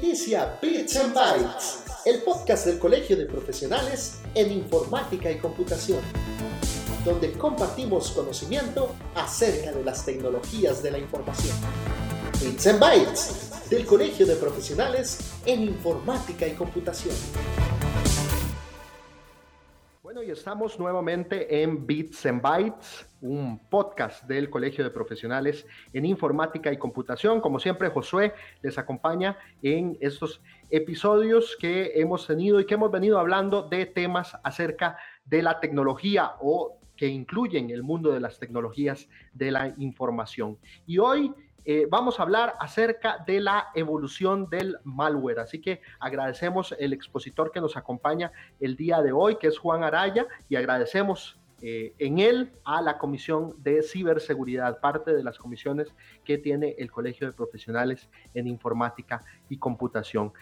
Inicia Bits and Bytes, el podcast del Colegio de Profesionales en Informática y Computación, donde compartimos conocimiento acerca de las tecnologías de la información. Bits and Bytes, del Colegio de Profesionales en Informática y Computación. Estamos nuevamente en Bits and Bytes, un podcast del Colegio de Profesionales en Informática y Computación. Como siempre, Josué les acompaña en estos episodios que hemos tenido y que hemos venido hablando de temas acerca de la tecnología o que incluyen el mundo de las tecnologías de la información. Y hoy eh, vamos a hablar acerca de la evolución del malware. Así que agradecemos el expositor que nos acompaña el día de hoy, que es Juan Araya, y agradecemos eh, en él a la Comisión de Ciberseguridad, parte de las comisiones que tiene el Colegio de Profesionales en Informática y Computación.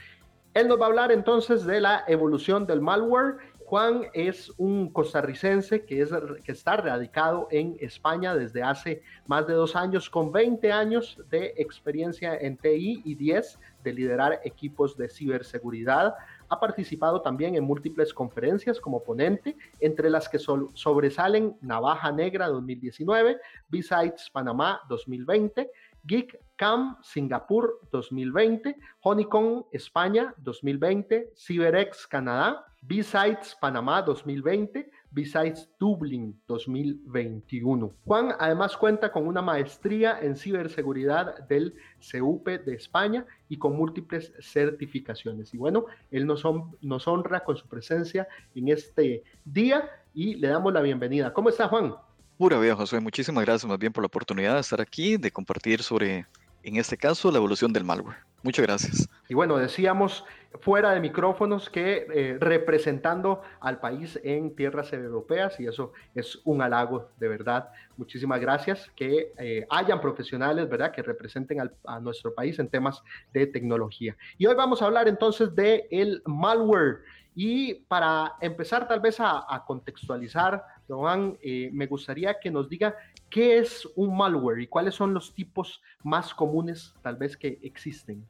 Él nos va a hablar entonces de la evolución del malware Juan es un costarricense que, es, que está radicado en España desde hace más de dos años, con 20 años de experiencia en TI y 10 de liderar equipos de ciberseguridad. Ha participado también en múltiples conferencias como ponente, entre las que sobresalen Navaja Negra 2019, B-Sides Panamá 2020, Geek Cam Singapur 2020, Honeycomb España 2020, CyberX Canadá, B-Sides Panamá 2020, B-Sides Dublin 2021. Juan además cuenta con una maestría en ciberseguridad del CUP de España y con múltiples certificaciones. Y bueno, él nos, nos honra con su presencia en este día y le damos la bienvenida. ¿Cómo está Juan? Pura vida, José. Muchísimas gracias más bien por la oportunidad de estar aquí, de compartir sobre, en este caso, la evolución del malware. Muchas gracias. Y bueno, decíamos fuera de micrófonos que eh, representando al país en tierras europeas y eso es un halago de verdad. Muchísimas gracias que eh, hayan profesionales, ¿verdad?, que representen a nuestro país en temas de tecnología. Y hoy vamos a hablar entonces de el malware. Y para empezar tal vez a, contextualizar, Joan, eh, me gustaría que nos diga qué es un malware y cuáles son los tipos más comunes tal vez que existen.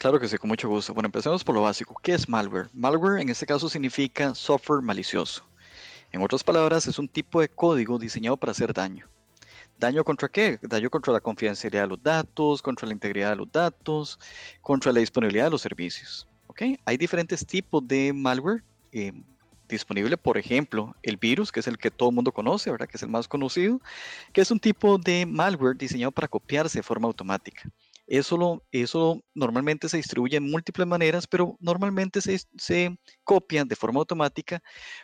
Claro que sí, con mucho gusto. Bueno, empecemos por lo básico. ¿Qué es malware? Malware en este caso significa software malicioso. En otras palabras, es un tipo de código diseñado para hacer daño. ¿Daño contra qué? Daño contra la confidencialidad de los datos, contra la integridad de los datos, contra la disponibilidad de los servicios. ¿Ok? Hay diferentes tipos de malware eh, disponible, por ejemplo, el virus, que es el que todo el mundo conoce, ¿verdad? Que es el más conocido, que es un tipo de malware diseñado para copiarse de forma automática. Eso, eso normalmente se distribuye en múltiples maneras, pero normalmente se, se copian de forma automática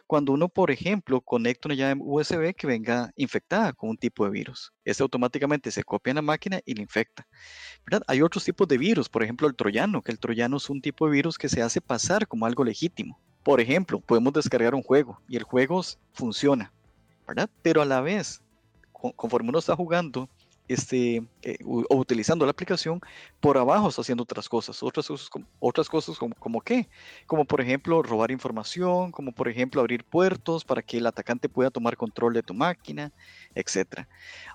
cuando uno, por ejemplo, conecta una llave USB que venga infectada con un tipo de virus. Este automáticamente se copia en la máquina y la infecta. Hay otros tipos de virus, por ejemplo, el troyano, que el troyano es un tipo de virus que se hace pasar como algo legítimo. Por ejemplo, podemos descargar un juego y el juego funciona, ¿verdad? Pero a la vez, conforme uno está jugando este, eh, o utilizando la aplicación, por abajo está haciendo otras cosas. Otras otras cosas como, como qué? Como por ejemplo robar información, como por ejemplo abrir puertos para que el atacante pueda tomar control de tu máquina, etc.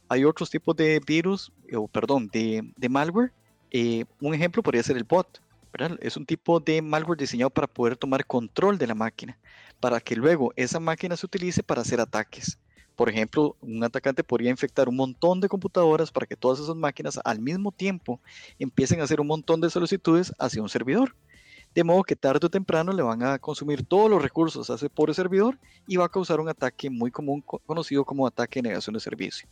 Hay otros tipos de virus, o perdón, de, de malware. Eh, un ejemplo podría ser el bot. Es un tipo de malware diseñado para poder tomar control de la máquina, para que luego esa máquina se utilice para hacer ataques. Por ejemplo, un atacante podría infectar un montón de computadoras para que todas esas máquinas al mismo tiempo empiecen a hacer un montón de solicitudes hacia un servidor. De modo que tarde o temprano le van a consumir todos los recursos a ese pobre servidor y va a causar un ataque muy común conocido como ataque de negación de servicio.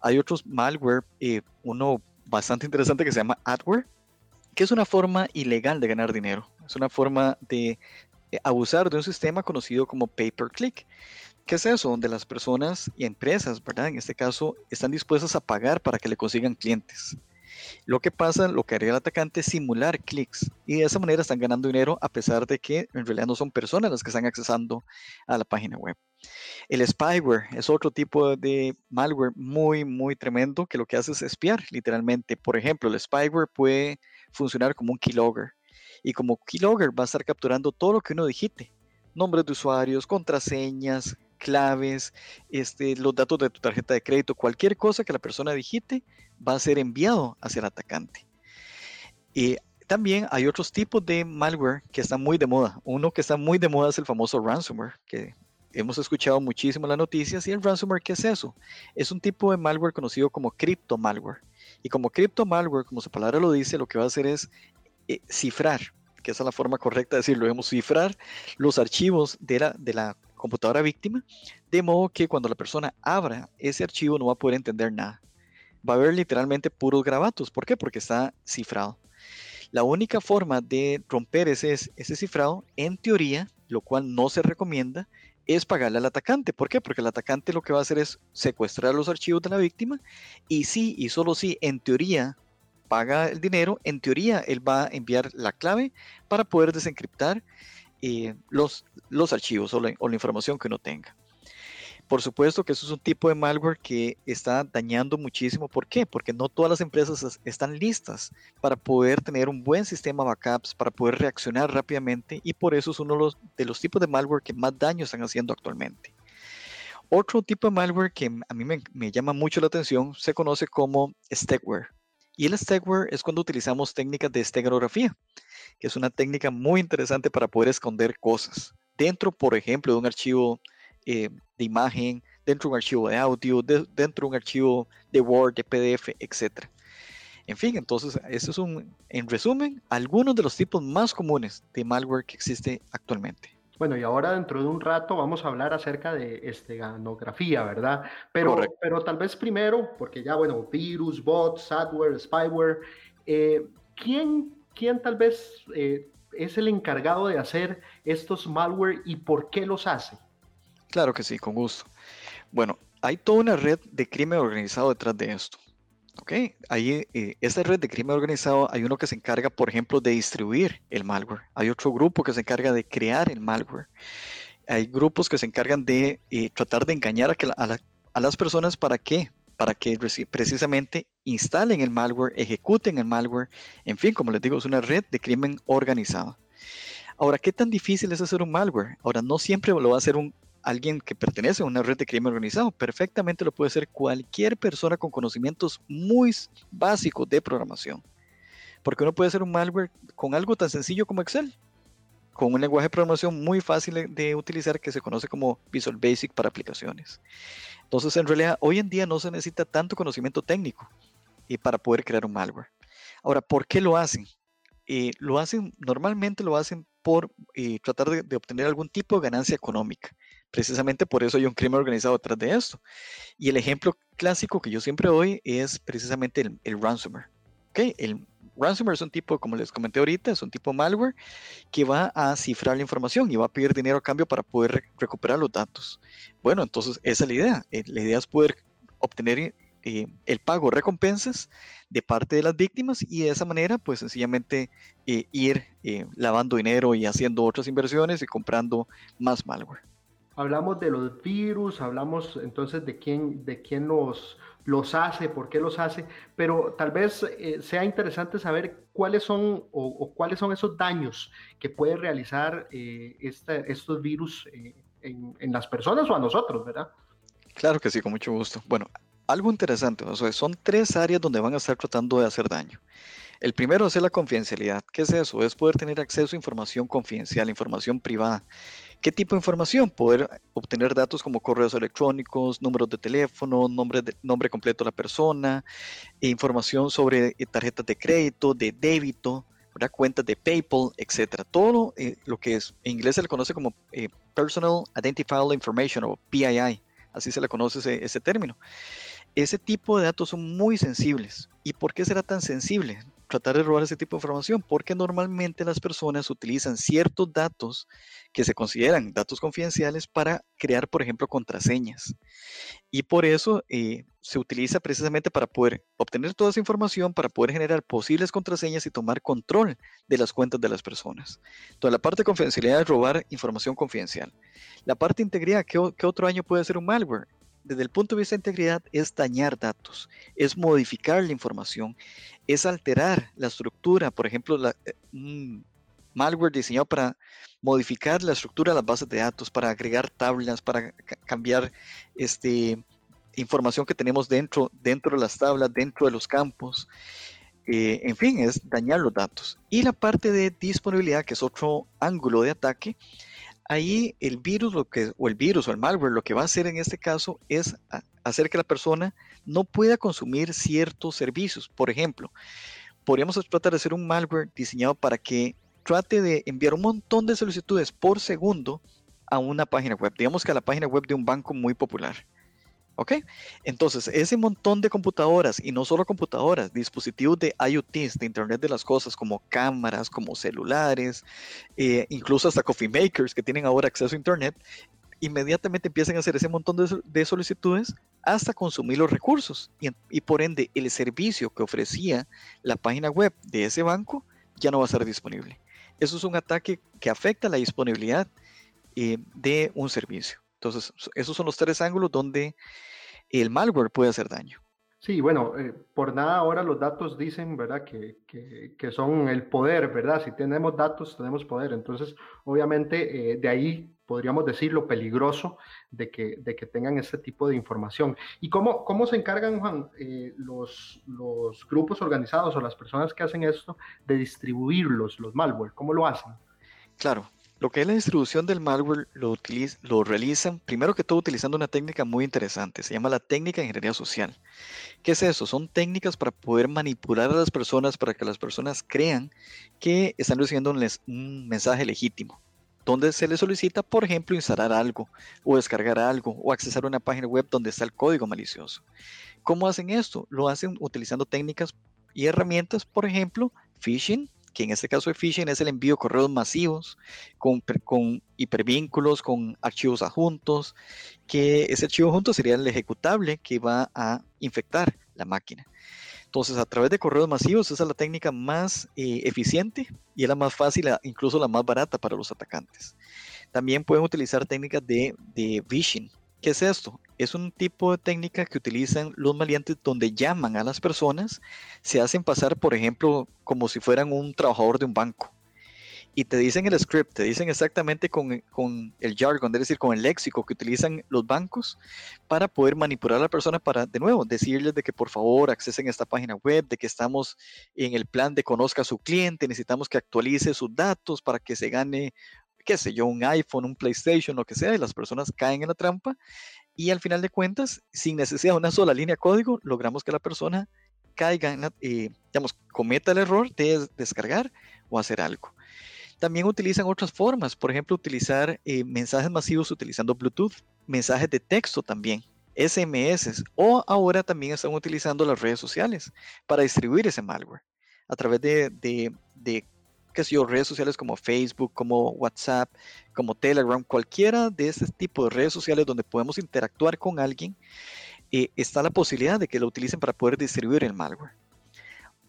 Hay otros malware, eh, uno bastante interesante que se llama adware, que es una forma ilegal de ganar dinero. Es una forma de eh, abusar de un sistema conocido como pay-per-click. ¿Qué es eso? Donde las personas y empresas, ¿verdad? En este caso, están dispuestas a pagar para que le consigan clientes. Lo que pasa, lo que haría el atacante es simular clics y de esa manera están ganando dinero a pesar de que en realidad no son personas las que están accesando a la página web. El spyware es otro tipo de malware muy, muy tremendo que lo que hace es espiar literalmente. Por ejemplo, el spyware puede funcionar como un keylogger y como keylogger va a estar capturando todo lo que uno digite. Nombres de usuarios, contraseñas, claves, este, los datos de tu tarjeta de crédito, cualquier cosa que la persona digite va a ser enviado hacia el atacante. también hay otros tipos de malware que están muy de moda. Uno que está muy de moda es el famoso ransomware, que hemos escuchado muchísimo en las noticias. ¿Y el ransomware qué es eso? Es un tipo de malware conocido como cripto malware. Y como cripto malware, como su palabra lo dice, lo que va a hacer es eh, cifrar, que esa es la forma correcta de decirlo, debemos cifrar los archivos de la computadora víctima, de modo que cuando la persona abra ese archivo no va a poder entender nada. Va a haber literalmente puros grabatos. ¿Por qué? Porque está cifrado. La única forma de romper ese, ese cifrado, en teoría, lo cual no se recomienda, es pagarle al atacante. ¿Por qué? Porque el atacante lo que va a hacer es secuestrar los archivos de la víctima y sí, y solo si en teoría paga el dinero, en teoría él va a enviar la clave para poder desencriptar eh, los, los archivos o la, o la información que uno tenga. Por supuesto que eso es un tipo de malware que está dañando muchísimo. ¿Por qué? Porque no todas las empresas están listas para poder tener un buen sistema de backups, para poder reaccionar rápidamente y por eso es uno de los, tipos de malware que más daño están haciendo actualmente. Otro tipo de malware que a mí me, me llama mucho la atención se conoce como stegware. Y el stegware es cuando utilizamos técnicas de steganografía, que es una técnica muy interesante para poder esconder cosas. Dentro, por ejemplo, de un archivo eh, de imagen, dentro de un archivo de audio, dentro de un archivo de Word, de PDF, etc. En fin, entonces, eso es un, en resumen, algunos de los tipos más comunes de malware que existe actualmente. Bueno, y ahora dentro de un rato vamos a hablar acerca de esteganografía, ¿verdad? Pero, pero tal vez primero, porque ya, bueno, virus, bots, adware, spyware, eh, ¿quién, ¿quién tal vez eh, es el encargado de hacer estos malware y por qué los hace? Claro que sí, con gusto. Bueno, hay toda una red de crimen organizado detrás de esto. ¿Ok? Ahí, eh, esta red de crimen organizado, hay uno que se encarga, por ejemplo, de distribuir el malware. Hay otro grupo que se encarga de crear el malware. Hay grupos que se encargan de eh, tratar de engañar a, a las personas para qué? Para que precisamente instalen el malware, ejecuten el malware. En fin, como les digo, es una red de crimen organizado. Ahora, ¿qué tan difícil es hacer un malware? Ahora, no siempre lo va a hacer un alguien que pertenece a una red de crimen organizado. Perfectamente lo puede ser cualquier persona con conocimientos muy básicos de programación. Porque uno puede hacer un malware con algo tan sencillo como Excel, con un lenguaje de programación muy fácil de utilizar que se conoce como Visual Basic para aplicaciones. Entonces, en realidad, hoy en día no se necesita tanto conocimiento técnico y para poder crear un malware. Ahora, ¿por qué lo hacen? Eh, lo hacen, normalmente lo hacen por eh, tratar de, obtener algún tipo de ganancia económica. Precisamente por eso hay un crimen organizado detrás de esto. Y el ejemplo clásico que yo siempre doy es precisamente el, ransomware. ¿Okay? El ransomware es un tipo, como les comenté ahorita, es un tipo malware que va a cifrar la información y va a pedir dinero a cambio para poder recuperar los datos. Bueno, entonces esa es la idea. Eh, la idea es poder obtener eh, el pago recompensas de parte de las víctimas y de esa manera pues sencillamente eh, ir eh, lavando dinero y haciendo otras inversiones y comprando más malware. Hablamos de los virus, hablamos entonces de quién, de quién los, los hace, por qué los hace, pero tal vez sea interesante saber cuáles son o, cuáles son esos daños que puede realizar estos virus en, en, las personas o a nosotros, ¿verdad? Claro que sí, con mucho gusto. Bueno, algo interesante, son tres áreas donde van a estar tratando de hacer daño. El primero es la confidencialidad. ¿Qué es eso? Es poder tener acceso a información confidencial, información privada. ¿Qué tipo de información? Poder obtener datos como correos electrónicos, números de teléfono, nombre, nombre completo de la persona, e información sobre eh, tarjetas de crédito, de débito, cuentas de PayPal, etc. Todo eh, lo que es, en inglés se le conoce como eh, Personal Identifiable Information o PII, así se le conoce ese término. Ese tipo de datos son muy sensibles. ¿Y por qué será tan sensible tratar de robar ese tipo de información? Porque normalmente las personas utilizan ciertos datos que se consideran datos confidenciales para crear, por ejemplo, contraseñas. Y por eso eh, se utiliza precisamente para poder obtener toda esa información, para poder generar posibles contraseñas y tomar control de las cuentas de las personas. Entonces, la parte de confidencialidad es robar información confidencial. La parte de integridad, ¿qué, qué otro año puede ser un malware? Desde el punto de vista de integridad es dañar datos, es modificar la información, es alterar la estructura, por ejemplo, la, eh, malware diseñado para modificar la estructura de las bases de datos, para agregar tablas, para cambiar este, información que tenemos dentro, dentro de las tablas, dentro de los campos. eh, en fin, es dañar los datos. Y la parte de disponibilidad, que es otro ángulo de ataque, ahí el virus, lo que, o el virus o el malware, lo que va a hacer en este caso es hacer que la persona no pueda consumir ciertos servicios. Por ejemplo, podríamos tratar de hacer un malware diseñado para que trate de enviar un montón de solicitudes por segundo a una página web, digamos que a la página web de un banco muy popular. ¿Ok? Entonces, ese montón de computadoras, y no solo computadoras, dispositivos de IoTs, de Internet de las Cosas, como cámaras, como celulares, eh, incluso hasta coffee makers que tienen ahora acceso a Internet, inmediatamente empiezan a hacer ese montón de, solicitudes hasta consumir los recursos. Y, por ende, el servicio que ofrecía la página web de ese banco ya no va a ser disponible. Eso es un ataque que afecta la disponibilidad eh, de un servicio. Entonces, esos son los tres ángulos donde el malware puede hacer daño. Sí, bueno, eh, por nada ahora los datos dicen, ¿verdad? Que, que, son el poder, ¿verdad? Si tenemos datos, tenemos poder. Entonces, obviamente, eh, de ahí podríamos decir lo peligroso de que, de que tengan este tipo de información. ¿Y cómo, cómo se encargan, Juan, los, los grupos organizados o las personas que hacen esto de distribuirlos, los malware? ¿Cómo lo hacen? Claro, lo que es la distribución del malware lo, realizan primero que todo utilizando una técnica muy interesante, se llama la técnica de ingeniería social. ¿Qué es eso? Son técnicas para poder manipular a las personas para que las personas crean que están recibiendo un, mensaje legítimo, donde se les solicita, por ejemplo, instalar algo o descargar algo o accesar una página web donde está el código malicioso. ¿Cómo hacen esto? Lo hacen utilizando técnicas y herramientas, por ejemplo, phishing, que en este caso de phishing es el envío de correos masivos con, con hipervínculos, con archivos adjuntos, que ese archivo adjunto sería el ejecutable que va a infectar la máquina. Entonces, a través de correos masivos, esa es la técnica más eh, eficiente y es la más fácil, incluso la más barata para los atacantes. También pueden utilizar técnicas de, de phishing, ¿Qué es esto? Es un tipo de técnica que utilizan los maleantes donde llaman a las personas, se hacen pasar, por ejemplo, como si fueran un trabajador de un banco. Y te dicen el script, te dicen exactamente con, con el jargon, es decir, con el léxico que utilizan los bancos para poder manipular a la persona para, de nuevo, decirles de que por favor accesen esta página web, de que estamos en el plan de conozca a su cliente, necesitamos que actualice sus datos para que se gane qué sé yo, un iPhone, un PlayStation, lo que sea, y las personas caen en la trampa y al final de cuentas, sin necesidad de una sola línea de código, logramos que la persona caiga, en eh, digamos, cometa el error de descargar o hacer algo. También utilizan otras formas, por ejemplo, utilizar eh, mensajes masivos utilizando Bluetooth, mensajes de texto también, SMS, o ahora también están utilizando las redes sociales para distribuir ese malware a través de, de, de que sé redes sociales como Facebook, como WhatsApp, como Telegram, cualquiera de este tipo de redes sociales donde podemos interactuar con alguien, eh, está la posibilidad de que lo utilicen para poder distribuir el malware.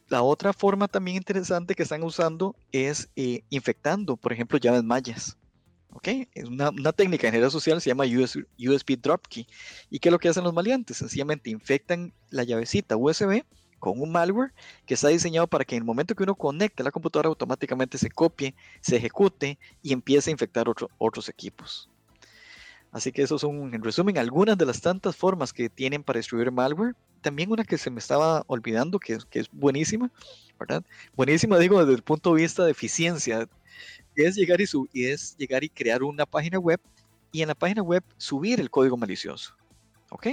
La otra forma también interesante que están usando es eh, infectando, por ejemplo, llaves mayas. ¿ok? Es una, una, técnica en ingeniería social, se llama USB Drop Key. ¿Y qué es lo que hacen los maleantes? Sencillamente infectan la llavecita USB con un malware que está diseñado para que en el momento que uno conecte la computadora automáticamente se copie, se ejecute y empiece a infectar otros equipos. Así que esos son, en resumen, algunas de las tantas formas que tienen para distribuir malware. También una que se me estaba olvidando, que, que es buenísima, ¿verdad? Buenísima, digo, desde el punto de vista de eficiencia, es llegar y, y es llegar y crear una página web y en la página web subir el código malicioso. ¿Ok?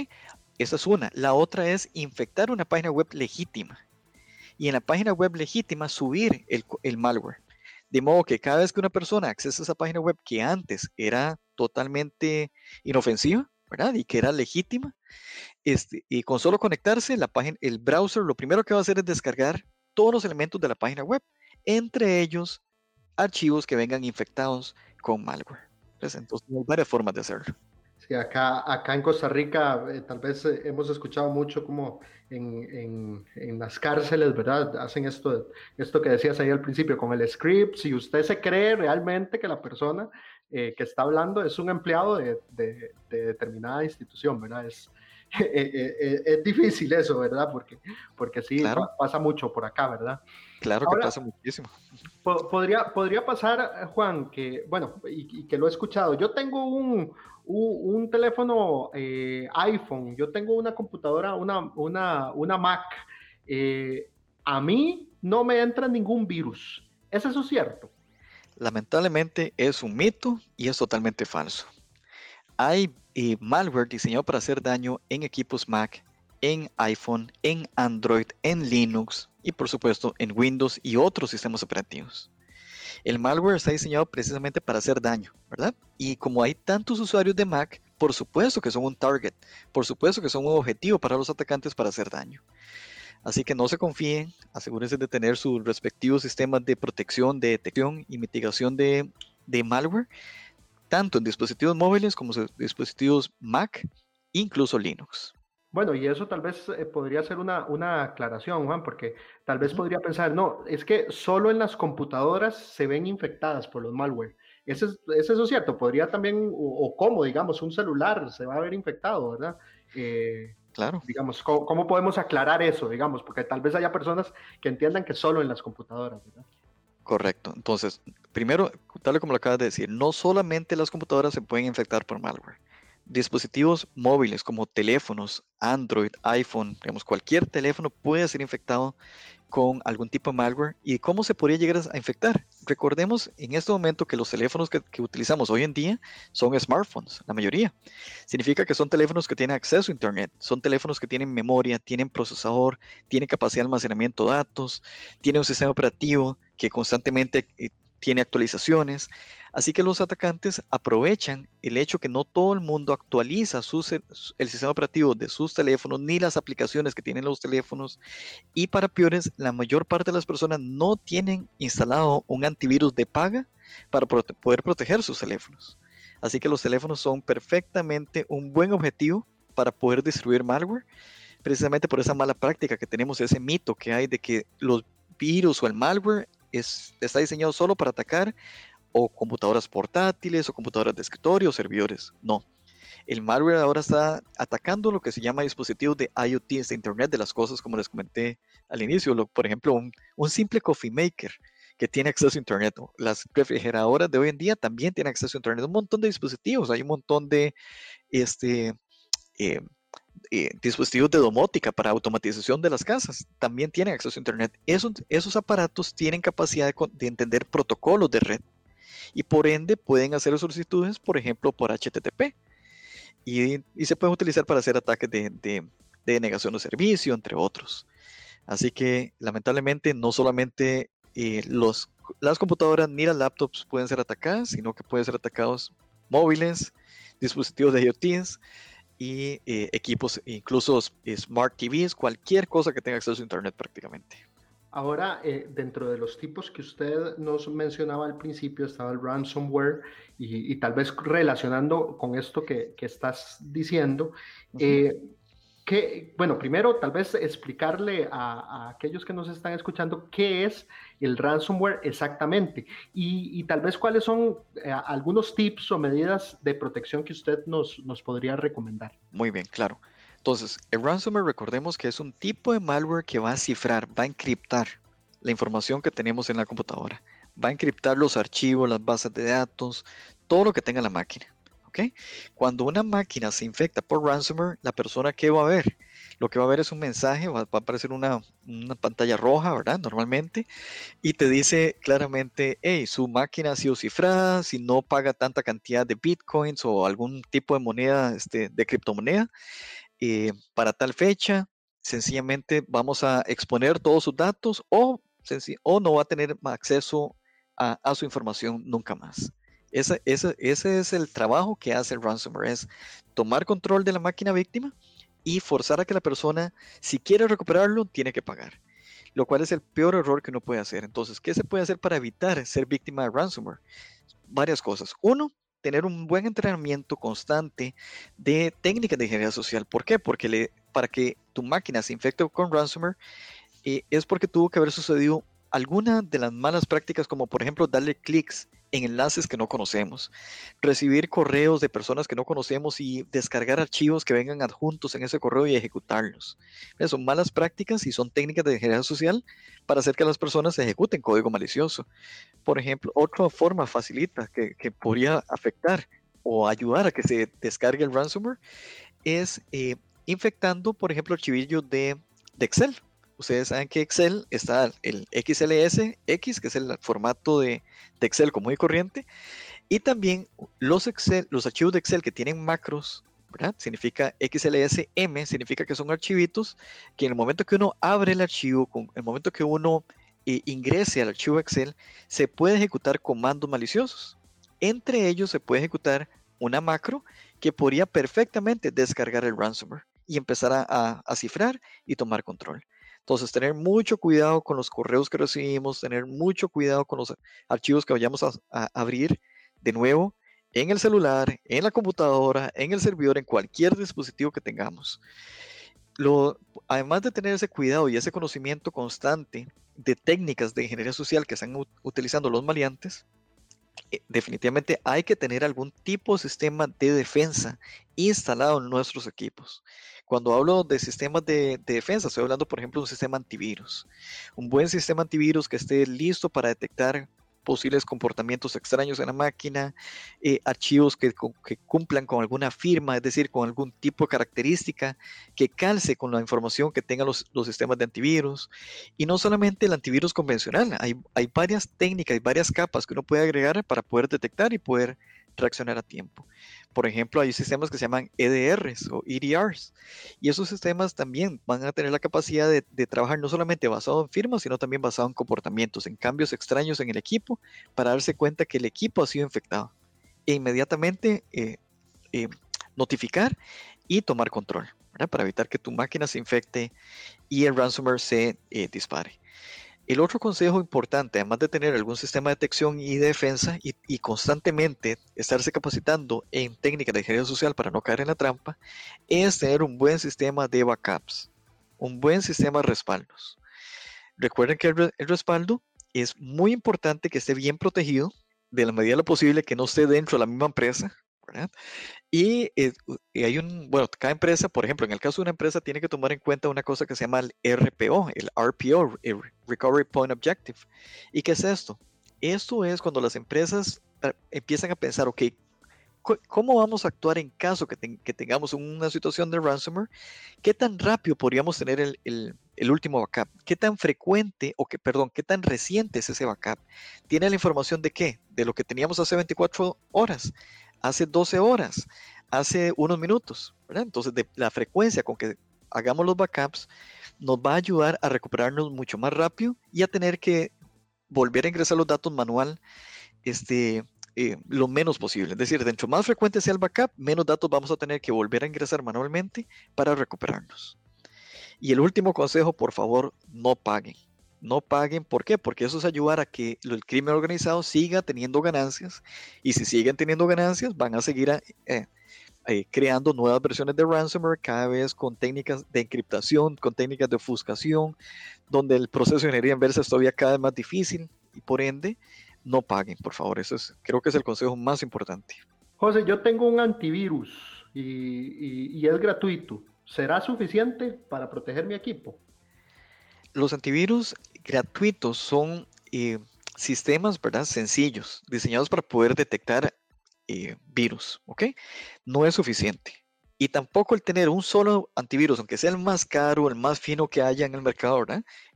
Esa es una. La otra es infectar una página web legítima. Y en la página web legítima subir el, malware. De modo que cada vez que una persona accesa a esa página web que antes era totalmente inofensiva, ¿verdad? Y que era legítima, este, y con solo conectarse, la página, el browser lo primero que va a hacer es descargar todos los elementos de la página web, entre ellos archivos que vengan infectados con malware. entonces, hay varias formas de hacerlo acá, acá en Costa Rica eh, tal vez eh, hemos escuchado mucho como en, en, las cárceles, ¿verdad? Hacen esto, esto que decías ahí al principio con el script. Si usted se cree realmente que la persona eh, que está hablando es un empleado de, de, determinada institución, ¿verdad? Es, es difícil eso, ¿verdad? Porque, porque sí, pasa mucho por acá, ¿verdad? Claro que pasa muchísimo. Podría, podría pasar, Juan, que, bueno, y, y que lo he escuchado. Yo tengo un, un, teléfono eh, iPhone, yo tengo una computadora, una, una, una Mac, eh, a mí no me entra ningún virus. ¿Es eso cierto? Lamentablemente es un mito y es totalmente falso. Hay malware diseñado para hacer daño en equipos Mac, en iPhone, en Android, en Linux y por supuesto en Windows y otros sistemas operativos. El malware está diseñado precisamente para hacer daño, ¿verdad? Y como hay tantos usuarios de Mac, por supuesto que son un target, por supuesto que son un objetivo para los atacantes para hacer daño. Así que no se confíen, asegúrense de tener sus respectivos sistemas de protección, de detección y mitigación de, malware, tanto en dispositivos móviles como en dispositivos Mac, incluso Linux. Bueno, y eso tal vez eh, podría ser una, una, aclaración, Juan, porque tal vez podría pensar, no, es que solo en las computadoras se ven infectadas por los malware. ¿Es, es eso cierto? Podría también, o, cómo, digamos, un celular se va a ver infectado, ¿verdad? Eh, claro. Digamos, ¿cómo, podemos aclarar eso, digamos? Porque tal vez haya personas que entiendan que solo en las computadoras, ¿verdad? Correcto. Entonces, primero, tal como lo acabas de decir, no solamente las computadoras se pueden infectar por malware dispositivos móviles como teléfonos, Android, iPhone, digamos, cualquier teléfono puede ser infectado con algún tipo de malware. ¿Y cómo se podría llegar a infectar? Recordemos en este momento que los teléfonos que, utilizamos hoy en día son smartphones, la mayoría. Significa que son teléfonos que tienen acceso a Internet, son teléfonos que tienen memoria, tienen procesador, tienen capacidad de almacenamiento de datos, tienen un sistema operativo que constantemente eh, tiene actualizaciones. Así que los atacantes aprovechan el hecho que no todo el mundo actualiza el sistema operativo de sus teléfonos ni las aplicaciones que tienen los teléfonos. Y para peores, la mayor parte de las personas no tienen instalado un antivirus de paga para poder proteger sus teléfonos. Así que los teléfonos son perfectamente un buen objetivo para poder distribuir malware, precisamente por esa mala práctica que tenemos, ese mito que hay de que los virus o el malware está diseñado solo para atacar o computadoras portátiles o computadoras de escritorio o servidores. No. El malware ahora está atacando lo que se llama dispositivos de IoT, de Internet de las cosas, como les comenté al inicio. por ejemplo, un, simple coffee maker que tiene acceso a Internet. Las refrigeradoras de hoy en día también tienen acceso a Internet. Un montón de dispositivos. Hay un montón de este, eh, eh, dispositivos de domótica para automatización de las casas. También tienen acceso a Internet. Esos, esos aparatos tienen capacidad de entender protocolos de red y por ende pueden hacer solicitudes, por ejemplo, por HTTP. Y, se pueden utilizar para hacer ataques de, de, negación de servicio, entre otros. Así que lamentablemente no solamente eh, los, las computadoras ni las laptops pueden ser atacadas, sino que pueden ser atacados móviles, dispositivos de IoT y eh, equipos, incluso smart TVs, cualquier cosa que tenga acceso a Internet prácticamente. Ahora, eh, dentro de los tipos que usted nos mencionaba al principio, estaba el ransomware y, tal vez relacionando con esto que, estás diciendo, eh, que, bueno, primero tal vez explicarle a, aquellos que nos están escuchando qué es el ransomware exactamente y, tal vez cuáles son eh, algunos tips o medidas de protección que usted nos, nos podría recomendar. Muy bien, claro. Entonces, el ransomware recordemos que es un tipo de malware que va a cifrar, va a encriptar la información que tenemos en la computadora. Va a encriptar los archivos, las bases de datos, todo lo que tenga la máquina. ¿ok? Cuando una máquina se infecta por ransomware, la persona que va a ver, lo que va a ver es un mensaje, va, a aparecer una, una, pantalla roja, ¿verdad? Normalmente, y te dice claramente, hey, su máquina ha sido cifrada, si no paga tanta cantidad de bitcoins o algún tipo de moneda, este, de criptomoneda, eh, para tal fecha, sencillamente vamos a exponer todos sus datos o, o no va a tener acceso a, su información nunca más. Ese, ese, ese, es el trabajo que hace el ransomware, es tomar control de la máquina víctima y forzar a que la persona, si quiere recuperarlo, tiene que pagar, lo cual es el peor error que uno puede hacer. Entonces, ¿qué se puede hacer para evitar ser víctima de ransomware? Varias cosas. Uno, tener un buen entrenamiento constante de técnicas de ingeniería social. ¿Por qué? Porque para que tu máquina se infecte con ransomware eh, es porque tuvo que haber sucedido alguna de las malas prácticas, como por ejemplo darle clics en enlaces que no conocemos, recibir correos de personas que no conocemos y descargar archivos que vengan adjuntos en ese correo y ejecutarlos. son malas prácticas y son técnicas de ingeniería social para hacer que las personas ejecuten código malicioso. Por ejemplo, otra forma facilita que, podría afectar o ayudar a que se descargue el ransomware es eh, infectando, por ejemplo, archivillos de Excel ustedes saben que Excel está el XLS X, que es el formato de, Excel común y corriente, y también los, Excel, los archivos de Excel que tienen macros. Significa XLSM, significa que son archivitos que en el momento que uno abre el archivo, en el momento que uno eh, ingrese al archivo Excel, se puede ejecutar comandos maliciosos. Entre ellos se puede ejecutar una macro que podría perfectamente descargar el ransomware y empezar a cifrar y tomar control. Entonces, tener mucho cuidado con los correos que recibimos, tener mucho cuidado con los archivos que vayamos a, abrir de nuevo en el celular, en la computadora, en el servidor, en cualquier dispositivo que tengamos. Lo, además de tener ese cuidado y ese conocimiento constante de técnicas de ingeniería social que están utilizando los maleantes, definitivamente hay que tener algún tipo de sistema de defensa instalado en nuestros equipos. Cuando hablo de sistemas de, defensa, estoy hablando, por ejemplo, de un sistema antivirus. Un buen sistema antivirus que esté listo para detectar posibles comportamientos extraños en la máquina, eh, archivos que, cumplan con alguna firma, es decir, con algún tipo de característica que calce con la información que tengan los, sistemas de antivirus. Y no solamente el antivirus convencional, hay, hay varias técnicas y varias capas que uno puede agregar para poder detectar y poder reaccionar a tiempo. Por ejemplo, hay sistemas que se llaman EDRs o EDRs y esos sistemas también van a tener la capacidad de, trabajar no solamente basado en firmas, sino también basado en comportamientos, en cambios extraños en el equipo para darse cuenta que el equipo ha sido infectado e inmediatamente eh, eh, notificar y tomar control para evitar que tu máquina se infecte y el ransomware se eh, dispare. El otro consejo importante, además de tener algún sistema de detección y defensa y, constantemente estarse capacitando en técnicas de ingeniería social para no caer en la trampa, es tener un buen sistema de backups, un buen sistema de respaldos. Recuerden que el, el respaldo es muy importante que esté bien protegido de la medida de lo posible que no esté dentro de la misma empresa, y, eh, y, hay un, bueno, cada empresa, por ejemplo, en el caso de una empresa, tiene que tomar en cuenta una cosa que se llama el RPO, el RPO, el Recovery Point Objective. ¿Y qué es esto? Esto es cuando las empresas eh, empiezan a pensar, ok, ¿cómo vamos a actuar en caso que, que tengamos una situación de ransomware? ¿Qué tan rápido podríamos tener el, el, el, último backup? ¿Qué tan frecuente, o que, perdón, qué tan reciente es ese backup? ¿Tiene la información de qué? De lo que teníamos hace 24 horas hace 12 horas, hace unos minutos, Entonces, la frecuencia con que hagamos los backups nos va a ayudar a recuperarnos mucho más rápido y a tener que volver a ingresar los datos manual este, eh, lo menos posible. Es decir, dentro más frecuente sea el backup, menos datos vamos a tener que volver a ingresar manualmente para recuperarnos. Y el último consejo, por favor, no paguen no paguen. ¿Por qué? Porque eso es ayudar a que el crimen organizado siga teniendo ganancias y si siguen teniendo ganancias van a seguir eh, eh, creando nuevas versiones de ransomware cada vez con técnicas de encriptación, con técnicas de ofuscación, donde el proceso de ingeniería inversa es todavía cada vez más difícil y por ende no paguen, por favor. Eso es, creo que es el consejo más importante. José, yo tengo un antivirus y, y es gratuito. ¿Será suficiente para proteger mi equipo? Los antivirus gratuitos son eh, sistemas, ¿verdad? Sencillos, diseñados para poder detectar eh, virus, ¿ok? No es suficiente. Y tampoco el tener un solo antivirus, aunque sea el más caro, el más fino que haya en el mercado.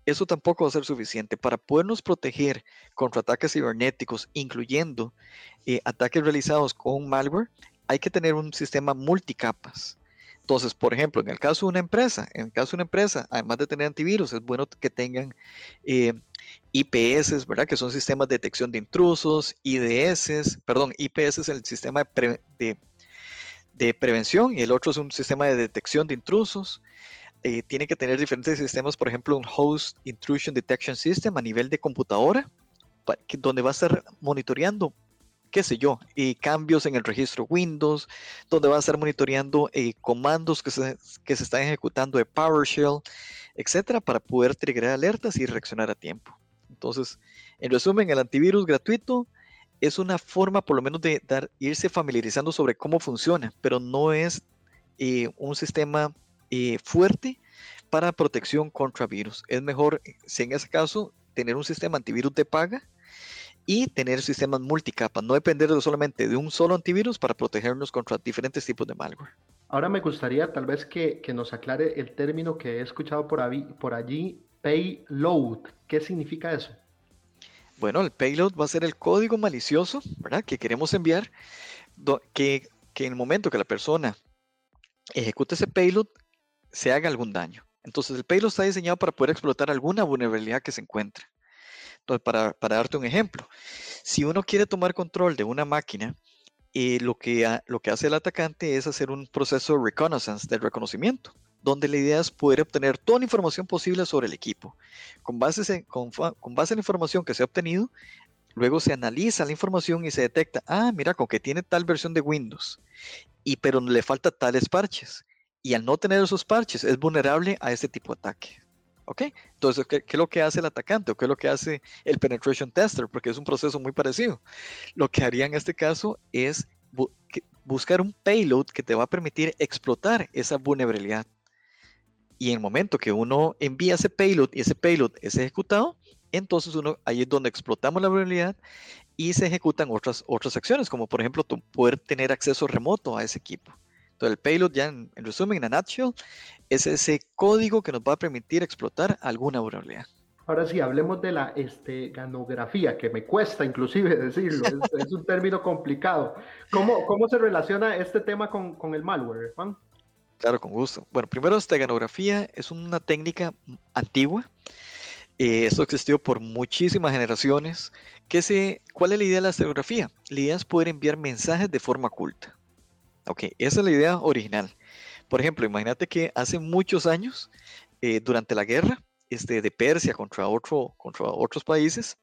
Eso tampoco va a ser suficiente para podernos proteger contra ataques cibernéticos, incluyendo eh, ataques realizados con malware. Hay que tener un sistema multicapas. Entonces, por ejemplo, en el caso de una empresa, en el caso de una empresa, además de tener antivirus, es bueno que tengan eh, IPS, ¿verdad? Que son sistemas de detección de intrusos, IDS, perdón, IPS es el sistema de, prevención y el otro es un sistema de detección de intrusos. Eh, tiene que tener diferentes sistemas, por ejemplo, un Host Intrusion Detection System a nivel de computadora, donde va a estar monitoreando qué sé yo, y cambios en el registro Windows, donde va a estar monitoreando eh, comandos que se, que se están ejecutando de PowerShell, etcétera, para poder triggerar alertas y reaccionar a tiempo. Entonces, en resumen, el antivirus gratuito es una forma, por lo menos, de irse familiarizando sobre cómo funciona, pero no es eh, un sistema eh, fuerte para protección contra virus. Es mejor, si en ese caso, tener un sistema antivirus de paga y tener sistemas multicapa, no depender solamente de un solo antivirus para protegernos contra diferentes tipos de malware. Ahora me gustaría tal vez que, nos aclare el término que he escuchado por, por allí, payload. ¿Qué significa eso? Bueno, el payload va a ser el código malicioso, ¿verdad? Que queremos enviar, que, que en el momento que la persona ejecute ese payload, se haga algún daño. Entonces, el payload está diseñado para poder explotar alguna vulnerabilidad que se encuentre. Para, darte un ejemplo, si uno quiere tomar control de una máquina, eh, lo, que, lo que hace el atacante es hacer un proceso de reconnaissance, de reconocimiento, donde la idea es poder obtener toda la información posible sobre el equipo. Con, base con, con base en la información que se ha obtenido, luego se analiza la información y se detecta, ah, mira, con que tiene tal versión de Windows, y pero le falta tales parches. Y al no tener esos parches, es vulnerable a este tipo de ataque. ¿Ok? Entonces, ¿qué, es lo que hace el atacante o qué es lo que hace el penetration tester? Porque es un proceso muy parecido. Lo que haría en este caso es buscar un payload que te va a permitir explotar esa vulnerabilidad. Y en el momento que uno envía ese payload y ese payload es ejecutado, entonces uno ahí es donde explotamos la vulnerabilidad y se ejecutan otras, otras acciones, como por ejemplo poder tener acceso remoto a ese equipo. Entonces, el payload, ya en, resumen, en a nutshell, es ese código que nos va a permitir explotar alguna vulnerabilidad. Ahora sí, hablemos de la este, ganografía, que me cuesta inclusive decirlo, es, un término complicado. ¿Cómo, ¿Cómo, se relaciona este tema con, con el malware, Juan? Claro, con gusto. Bueno, primero, esta ganografía es una técnica antigua. Eh, esto existió por muchísimas generaciones. ¿Qué se, ¿Cuál es la idea de la estereografía? La idea es poder enviar mensajes de forma oculta. Ok, esa es la idea original. Por ejemplo, imagínate que hace muchos años, eh, durante la guerra este, de Persia contra, otro, contra otros países,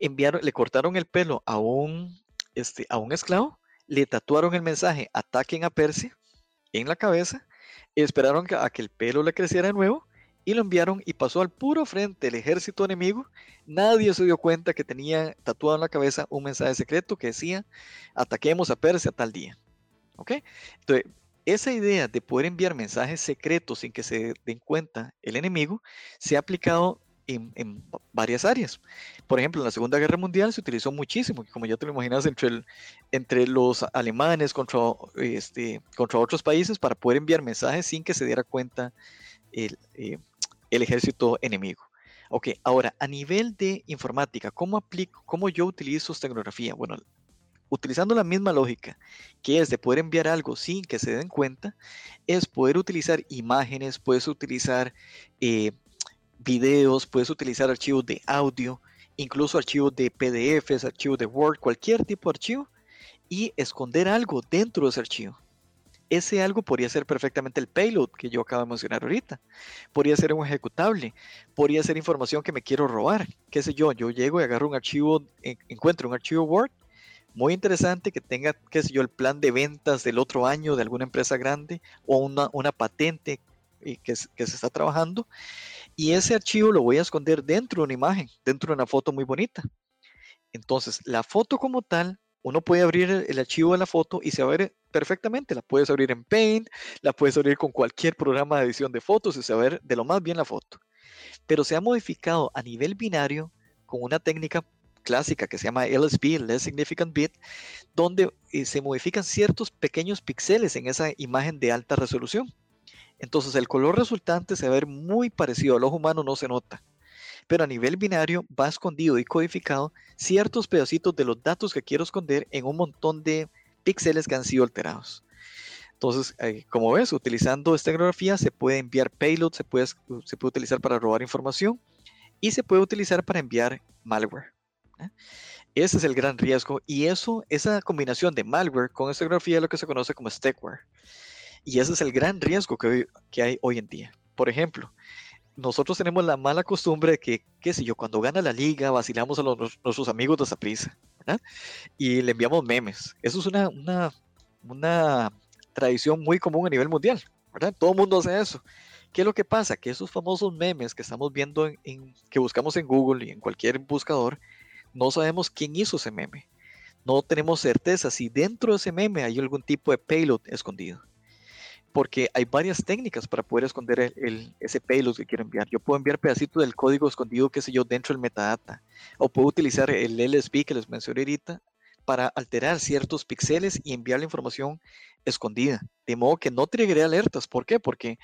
enviaron, le cortaron el pelo a un, este, a un esclavo, le tatuaron el mensaje, ataquen a Persia, en la cabeza, esperaron a que el pelo le creciera de nuevo y lo enviaron y pasó al puro frente del ejército enemigo. Nadie se dio cuenta que tenía tatuado en la cabeza un mensaje secreto que decía, ataquemos a Persia tal día. ¿Ok? Entonces, esa idea de poder enviar mensajes secretos sin que se den cuenta el enemigo se ha aplicado en, varias áreas. Por ejemplo, en la Segunda Guerra Mundial se utilizó muchísimo, como ya te lo imaginas, entre, entre los alemanes contra, este, contra otros países para poder enviar mensajes sin que se diera cuenta el, eh, el ejército enemigo. Ok, ahora, a nivel de informática, ¿cómo aplico, cómo yo utilizo tecnología? Bueno, utilizando la misma lógica, que es de poder enviar algo sin que se den cuenta, es poder utilizar imágenes, puedes utilizar eh, videos, puedes utilizar archivos de audio, incluso archivos de PDFs, archivos de Word, cualquier tipo de archivo, y esconder algo dentro de ese archivo. Ese algo podría ser perfectamente el payload que yo acabo de mencionar ahorita. Podría ser un ejecutable, podría ser información que me quiero robar. ¿Qué sé yo? Yo llego y agarro un archivo, encuentro un archivo Word muy interesante que tenga, qué sé yo, el plan de ventas del otro año de alguna empresa grande o una, una patente que, que, se está trabajando. Y ese archivo lo voy a esconder dentro de una imagen, dentro de una foto muy bonita. Entonces, la foto como tal, uno puede abrir el, archivo de la foto y se va a ver perfectamente. La puedes abrir en Paint, la puedes abrir con cualquier programa de edición de fotos y se va a ver de lo más bien la foto. Pero se ha modificado a nivel binario con una técnica clásica que se llama LSB, Less Significant Bit, donde eh, se modifican ciertos pequeños píxeles en esa imagen de alta resolución. Entonces el color resultante se va a ver muy parecido, al ojo humano no se nota, pero a nivel binario va escondido y codificado ciertos pedacitos de los datos que quiero esconder en un montón de píxeles que han sido alterados. Entonces, eh, como ves, utilizando esta tecnología se puede enviar payload, se puede, se puede utilizar para robar información y se puede utilizar para enviar malware. Ese es el gran riesgo y eso, esa combinación de malware con estegografía es lo que se conoce como stackware. Y ese es el gran riesgo que, que hay hoy en día. Por ejemplo, nosotros tenemos la mala costumbre de que, qué sé yo, cuando gana la liga, vacilamos a nuestros amigos de Saprissa, ¿verdad? Y le enviamos memes. Eso es una, una, una tradición muy común a nivel mundial. Todo el mundo hace eso. ¿Qué es lo que pasa? Que esos famosos memes que estamos viendo, en, que buscamos en Google y en cualquier buscador, no sabemos quién hizo ese meme. No tenemos certeza si dentro de ese meme hay algún tipo de payload escondido. Porque hay varias técnicas para poder esconder el, ese payload que quiero enviar. Yo puedo enviar pedacitos del código escondido, qué sé yo, dentro del metadata. O puedo utilizar el LSB que les mencioné ahorita para alterar ciertos píxeles y enviar la información escondida, de modo que no triggeré alertas. ¿Por qué? Porque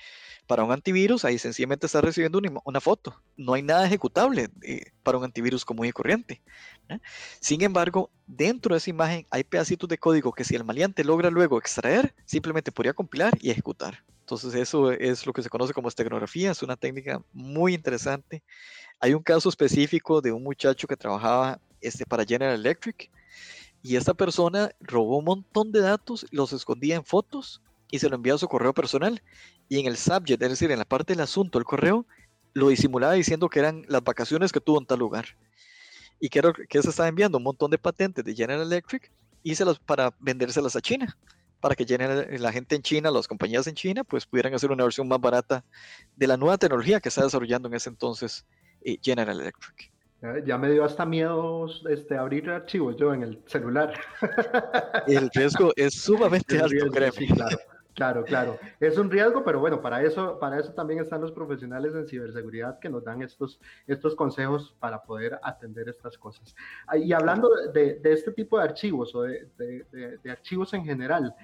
para un antivirus ahí sencillamente está recibiendo una, foto. No hay nada ejecutable eh, para un antivirus común y corriente. Sin embargo, dentro de esa imagen hay pedacitos de código que si el maleante logra luego extraer, simplemente podría compilar y ejecutar. Entonces eso es lo que se conoce como esteganografía, es una técnica muy interesante. Hay un caso específico de un muchacho que trabajaba este, para General Electric y esta persona robó un montón de datos, los escondía en fotos y se lo enviaba a su correo personal. Y en el subject, es decir, en la parte del asunto del correo, lo disimulaba diciendo que eran las vacaciones que tuvo en tal lugar. Y que, que se estaba enviando un montón de patentes de General Electric y se las, para vendérselas a China. Para que la gente en China, las compañías en China, pues pudieran hacer una versión más barata de la nueva tecnología que está desarrollando en ese entonces eh, General Electric. Ya me dio hasta miedo este, abrir archivos yo en el celular. El riesgo es sumamente alto, claro, claro, claro. Es un riesgo, pero bueno, para eso, para eso también están los profesionales en ciberseguridad que nos dan estos, estos consejos para poder atender estas cosas. Ah, y hablando de, de este tipo de archivos o de, de, de archivos en general,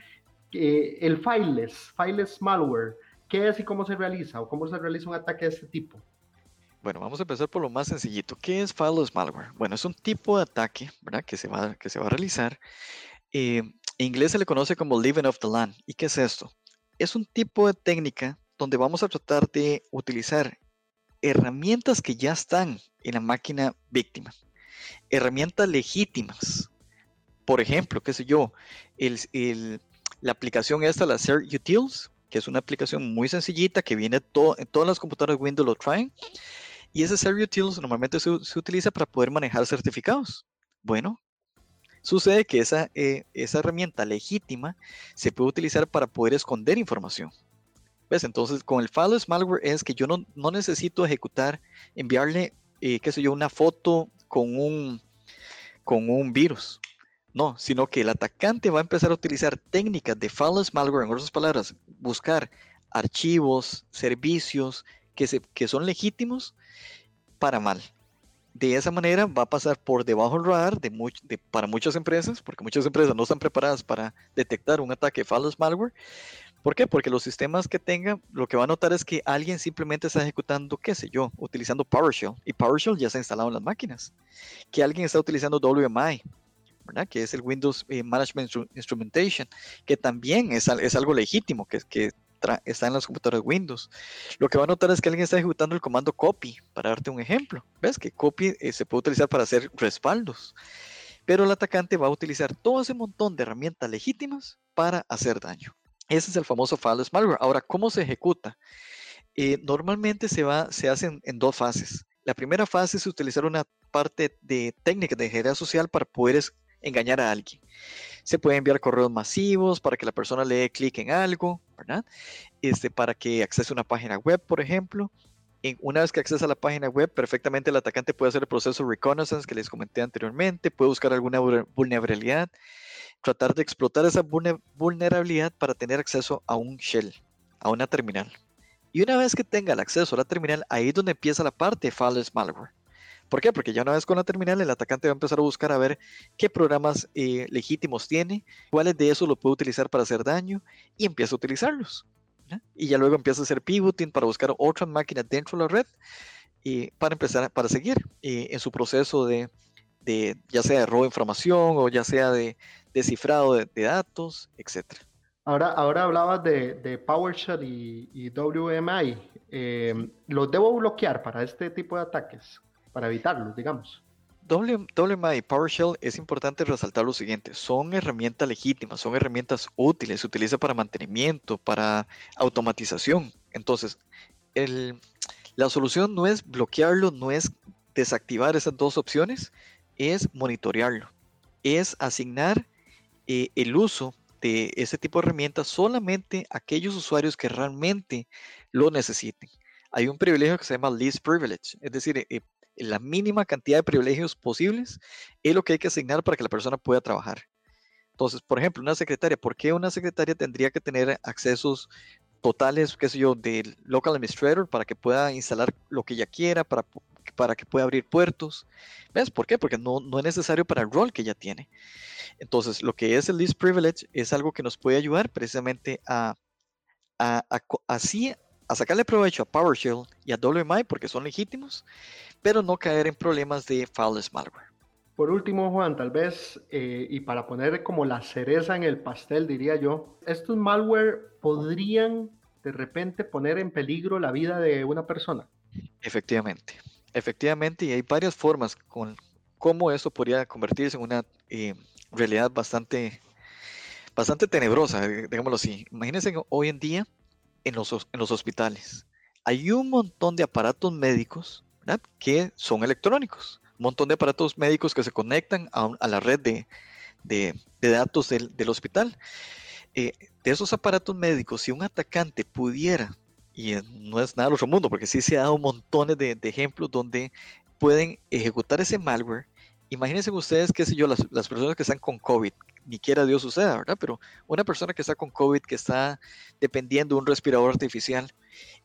eh, el fileless, fileless malware, ¿qué es y cómo se realiza o cómo se realiza un ataque de este tipo? Bueno, vamos a empezar por lo más sencillito. ¿Qué es fileless malware? Bueno, es un tipo de ataque ¿verdad? Que, se va, que se va a realizar. Eh, en inglés se le conoce como living off the land. ¿Y qué es esto? Es un tipo de técnica donde vamos a tratar de utilizar herramientas que ya están en la máquina víctima. Herramientas legítimas. Por ejemplo, qué sé yo, la aplicación esta, la Ser Utils, que es una aplicación muy sencillita que viene en todas las computadoras Windows lo traen y ese Serial Utils normalmente se, utiliza para poder manejar certificados. Bueno, sucede que esa, eh, esa herramienta legítima se puede utilizar para poder esconder información. ¿Ves? Entonces, con el fileless malware es que yo no, no necesito ejecutar, enviarle, eh, qué sé yo, una foto con un, con un virus. No, sino que el atacante va a empezar a utilizar técnicas de fileless malware, en otras palabras, buscar archivos, servicios que, se, que son legítimos para mal. De esa manera va a pasar por debajo del radar de, de para muchas empresas, porque muchas empresas no están preparadas para detectar un ataque false malware. ¿Por qué? Porque los sistemas que tengan, lo que va a notar es que alguien simplemente está ejecutando, qué sé yo, utilizando PowerShell. Y PowerShell ya se ha instalado en las máquinas. Que alguien está utilizando WMI, ¿verdad? Que es el Windows eh, Management Instrumentation, que también es, es algo legítimo, que, que está en las computadoras Windows. Lo que va a notar es que alguien está ejecutando el comando copy, para darte un ejemplo. ¿Ves? Que copy eh, se puede utilizar para hacer respaldos. Pero el atacante va a utilizar todo ese montón de herramientas legítimas para hacer daño. Ese es el famoso fileless malware. Ahora, ¿cómo se ejecuta? Eh, normalmente se, va, se hace en, dos fases. La primera fase es utilizar una parte de técnica de ingeniería social para poder engañar a alguien. Se puede enviar correos masivos para que la persona le dé clic en algo, ¿verdad? Este, para que accese una página web, por ejemplo. una vez que accesa a la página web, perfectamente el atacante puede hacer el proceso reconnaissance que les comenté anteriormente, puede buscar alguna vulnerabilidad, tratar de explotar esa vulnerabilidad para tener acceso a un shell, a una terminal. Y una vez que tenga el acceso a la terminal, ahí es donde empieza la parte de False Malware. ¿Por qué? Porque ya una vez con la terminal, el atacante va a empezar a buscar a ver qué programas eh, legítimos tiene, cuáles de esos lo puede utilizar para hacer daño y empieza a utilizarlos. Y ya luego empieza a hacer pivoting para buscar otras máquinas dentro de la red y para empezar, para seguir eh, en su proceso de, ya sea de robo de información o ya sea de descifrado de, datos, etc. Ahora, ahora hablabas de, PowerShell y, WMI. Eh, ¿Los debo bloquear para este tipo de ataques? Para evitarlo, digamos. WMI PowerShell es importante resaltar lo siguiente, son herramientas legítimas, son herramientas útiles, se utiliza para mantenimiento, para automatización. Entonces, la solución no es bloquearlo, no es desactivar esas dos opciones, es monitorearlo, es asignar eh, el uso de ese tipo de herramientas solamente a aquellos usuarios que realmente lo necesiten. Hay un privilegio que se llama least privilege, es decir, eh, la mínima cantidad de privilegios posibles es lo que hay que asignar para que la persona pueda trabajar. Entonces, por ejemplo, una secretaria, ¿por qué una secretaria tendría que tener accesos totales, qué sé yo, del local administrator para que pueda instalar lo que ella quiera, para para que pueda abrir puertos. ¿Ves? ¿Por qué? Porque no, no es necesario para el rol que ya tiene. Entonces, lo que es el least privilege es algo que nos puede ayudar precisamente a, a, así, a sacarle provecho a PowerShell y a WMI porque son legítimos, pero no caer en problemas de fileless malware. Por último, Juan, tal vez, eh, y para poner como la cereza en el pastel, diría yo, estos malware podrían de repente poner en peligro la vida de una persona. Efectivamente, efectivamente, y hay varias formas con cómo eso podría convertirse en una eh, realidad bastante, bastante tenebrosa, eh, digámoslo así. Imagínense hoy en día en los, hospitales. Hay un montón de aparatos médicos que son electrónicos. Un montón de aparatos médicos que se conectan a, la red de, datos del, hospital. Eh, de esos aparatos médicos, si un atacante pudiera, y no es nada del otro mundo, porque sí se ha dado montones de, de ejemplos donde pueden ejecutar ese malware imagínense ustedes, qué sé yo, las, personas que están con COVID, ni quiera Dios suceda, ¿verdad? Pero una persona que está con COVID, que está dependiendo de un respirador artificial,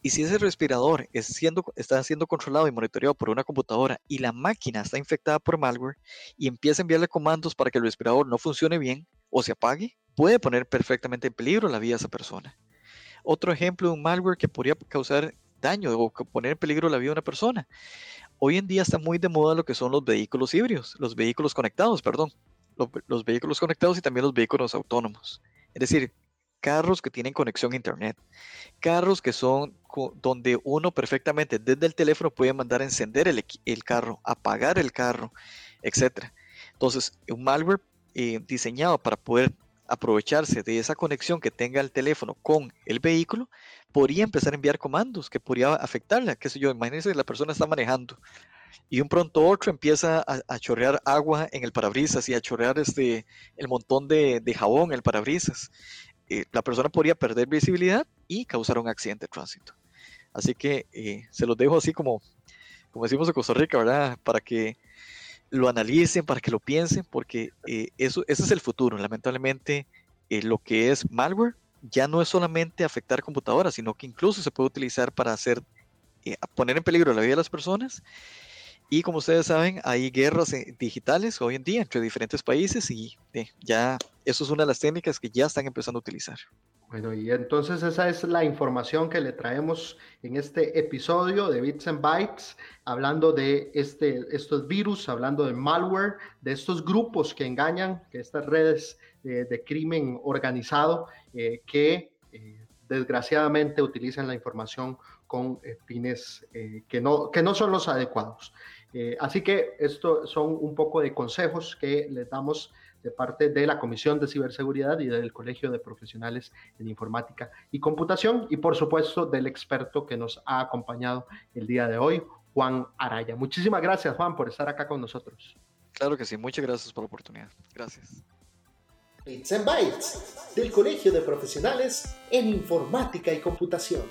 y si ese respirador está siendo controlado y monitoreado por una computadora y la máquina está infectada por malware y empieza a enviarle comandos para que el respirador no funcione bien o se apague, puede poner perfectamente en peligro la vida de esa persona. Otro ejemplo de un malware que podría causar daño o poner en peligro la vida de una persona Hoy en día está muy de moda lo que son los vehículos híbridos, los vehículos conectados, perdón, los, vehículos conectados y también los vehículos autónomos. Es decir, carros que tienen conexión a internet, carros que son donde uno perfectamente desde el teléfono puede mandar a encender el, carro, apagar el carro, etc. Entonces, un malware eh, diseñado para poder aprovecharse de esa conexión que tenga el teléfono con el vehículo, podría empezar a enviar comandos que podría afectarla. Qué sé yo, imagínense la persona está manejando y un pronto otro empieza a, chorrear agua en el parabrisas y a chorrear este, el montón de, jabón en el parabrisas. Eh, la persona podría perder visibilidad y causar un accidente de tránsito. Así que eh, se los dejo así como, como decimos en Costa Rica, ¿verdad? Para que lo analicen, para que lo piensen, porque eh, eso, ese es el futuro. Lamentablemente, lo que es malware ya no es solamente afectar computadoras, sino que incluso se puede utilizar para hacer, eh, poner en peligro la vida de las personas. Y como ustedes saben, hay guerras eh, digitales hoy en día entre diferentes países y eh, ya eso es una de las técnicas que ya están empezando a utilizar. Bueno, y entonces esa es la información que le traemos en este episodio de Bits and Bytes, hablando de este, estos virus, hablando de malware, de estos grupos que engañan, que estas redes de, crimen organizado eh, que eh, desgraciadamente utilizan la información con eh, fines que, no, que no son los adecuados. Así que esto son un poco de consejos que les damos de parte de la Comisión de Ciberseguridad y del Colegio de Profesionales en Informática y Computación y por supuesto del experto que nos ha acompañado el día de hoy, Juan Araya. Muchísimas gracias Juan por estar acá con nosotros. Claro que sí, muchas gracias por la oportunidad. Gracias. Bits and Bytes, del Colegio de Profesionales en Informática y Computación.